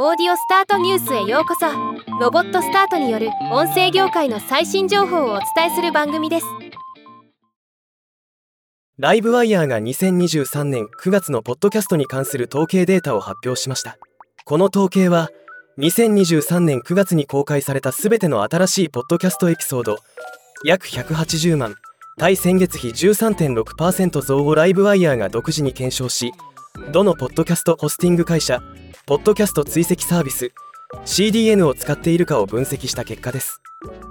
オーディオスタートニュースへようこそ。ロボットスタートによる音声業界の最新情報をお伝えする番組です。ライブワイヤーが2023年9月のポッドキャストに関する統計データを発表しました。この統計は2023年9月に公開されたすべての新しいポッドキャストエピソード約180万対先月比13.6%増をライブワイヤーが独自に検証しどのポッドキャストホスティング会社ポッドキャスト追跡サービス。CDN を使っているかを分析した結果です。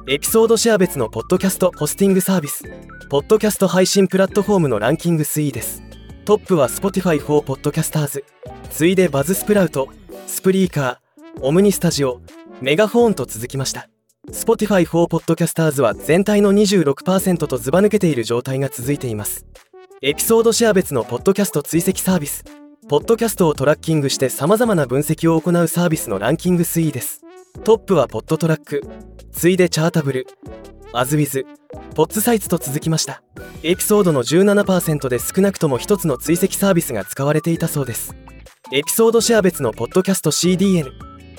エピソードシェア別のポッドキャストホスティングサービス。ポッドキャスト配信プラットフォームのランキング推移です。トップは Spotify for Podcasters 次いでバズスプラウト。スプリーカー。オムニスタジオ。メガフォーンと続きました。Spotify for Podcasters は全体の26%とずば抜けている状態が続いています。エピソードシェア別のポッドキャスト追跡サービス。ポッドキャストをトラッキングして様々な分析を行うサービスのランキング推移です。トップはポッドトラック。次いでチャータブル。アズウィズ。ポッツサイツと続きました。エピソードの17%で少なくとも1つの追跡サービスが使われていたそうです。エピソードシェア別のポッドキャスト CDN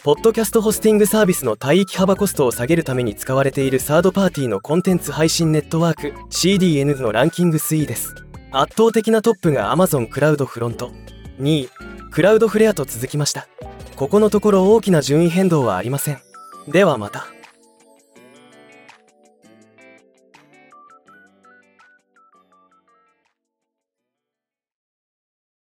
ポッドキャストホスティングサービスの帯域幅コストを下げるために使われているサードパーティーのコンテンツ配信ネットワーク CDN のランキング推移です。圧倒的なトップが Amazon クラウドフロント。2位クラウドフレアと続きました。ここのところ大きな順位変動はありません。ではまた。